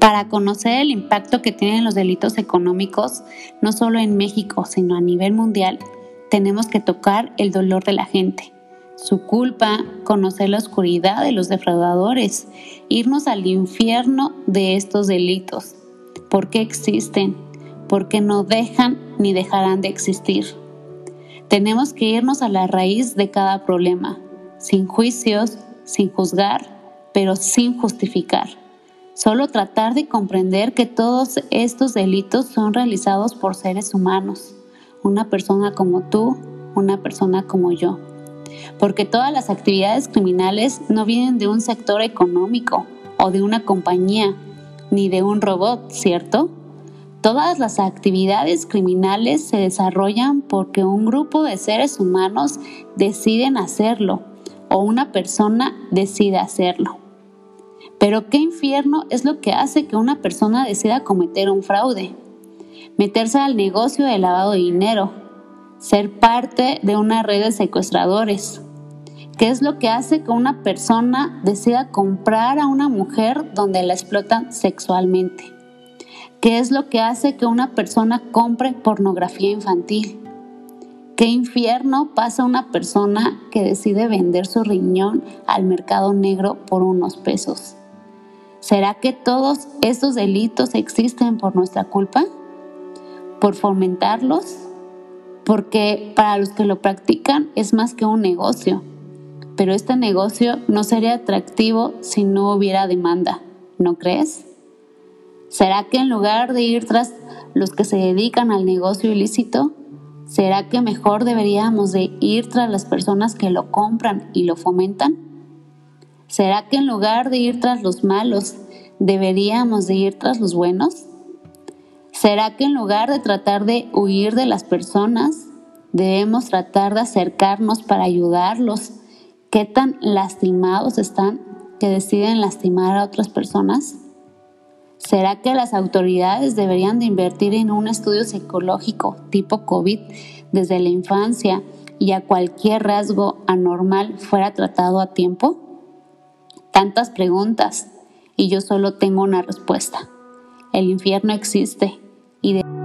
Para conocer el impacto que tienen los delitos económicos, no solo en México, sino a nivel mundial, tenemos que tocar el dolor de la gente, su culpa, conocer la oscuridad de los defraudadores, irnos al infierno de estos delitos, por qué existen, por qué no dejan ni dejarán de existir. Tenemos que irnos a la raíz de cada problema, sin juicios, sin juzgar, pero sin justificar. Solo tratar de comprender que todos estos delitos son realizados por seres humanos, una persona como tú, una persona como yo. Porque todas las actividades criminales no vienen de un sector económico o de una compañía, ni de un robot, ¿cierto? Todas las actividades criminales se desarrollan porque un grupo de seres humanos deciden hacerlo o una persona decide hacerlo. Pero qué infierno es lo que hace que una persona decida cometer un fraude, meterse al negocio de lavado de dinero, ser parte de una red de secuestradores. ¿Qué es lo que hace que una persona decida comprar a una mujer donde la explotan sexualmente? ¿Qué es lo que hace que una persona compre pornografía infantil? ¿Qué infierno pasa una persona que decide vender su riñón al mercado negro por unos pesos? ¿Será que todos estos delitos existen por nuestra culpa? ¿Por fomentarlos? Porque para los que lo practican es más que un negocio, pero este negocio no sería atractivo si no hubiera demanda, ¿no crees? ¿Será que en lugar de ir tras los que se dedican al negocio ilícito, ¿Será que mejor deberíamos de ir tras las personas que lo compran y lo fomentan? ¿Será que en lugar de ir tras los malos, deberíamos de ir tras los buenos? ¿Será que en lugar de tratar de huir de las personas, debemos tratar de acercarnos para ayudarlos? ¿Qué tan lastimados están que deciden lastimar a otras personas? ¿Será que las autoridades deberían de invertir en un estudio psicológico tipo COVID desde la infancia y a cualquier rasgo anormal fuera tratado a tiempo? tantas preguntas y yo solo tengo una respuesta. El infierno existe y de